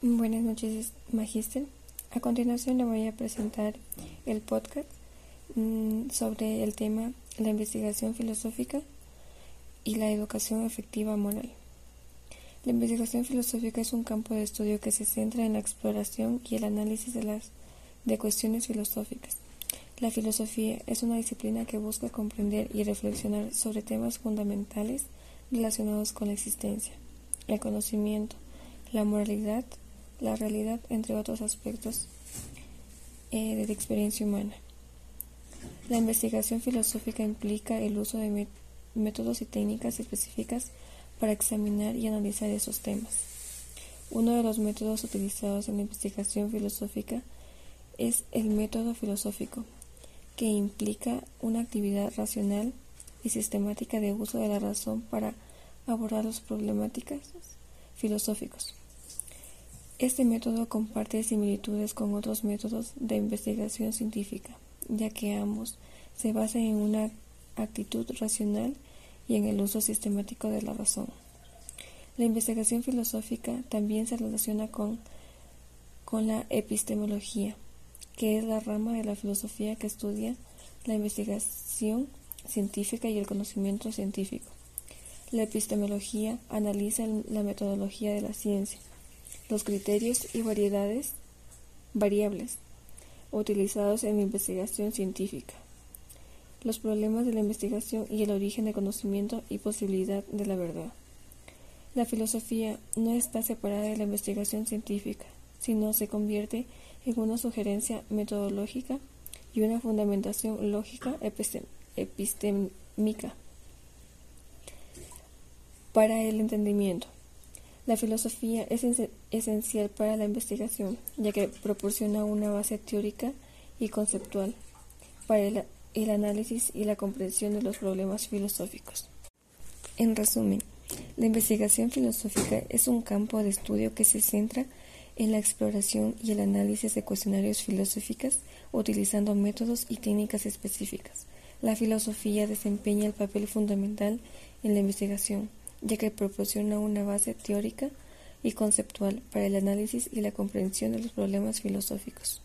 Buenas noches, Magister. A continuación le voy a presentar el podcast mm, sobre el tema la investigación filosófica y la educación efectiva moral. La investigación filosófica es un campo de estudio que se centra en la exploración y el análisis de las de cuestiones filosóficas. La filosofía es una disciplina que busca comprender y reflexionar sobre temas fundamentales relacionados con la existencia, el conocimiento, la moralidad, la realidad, entre otros aspectos eh, de la experiencia humana. La investigación filosófica implica el uso de métodos y técnicas específicas para examinar y analizar esos temas. Uno de los métodos utilizados en la investigación filosófica es el método filosófico, que implica una actividad racional y sistemática de uso de la razón para abordar los problemáticas filosóficos. Este método comparte similitudes con otros métodos de investigación científica, ya que ambos se basan en una actitud racional y en el uso sistemático de la razón. La investigación filosófica también se relaciona con, con la epistemología, que es la rama de la filosofía que estudia la investigación científica y el conocimiento científico. La epistemología analiza la metodología de la ciencia los criterios y variedades variables utilizados en la investigación científica, los problemas de la investigación y el origen de conocimiento y posibilidad de la verdad. La filosofía no está separada de la investigación científica, sino se convierte en una sugerencia metodológica y una fundamentación lógica epistémica para el entendimiento. La filosofía es esencial para la investigación, ya que proporciona una base teórica y conceptual para el, análisis y la comprensión de los problemas filosóficos. En resumen, la investigación filosófica es un campo de estudio que se centra en la exploración y el análisis de cuestionarios filosóficos utilizando métodos y técnicas específicas. La filosofía desempeña el papel fundamental en la investigación, ya que proporciona una base teórica y conceptual para el análisis y la comprensión de los problemas filosóficos.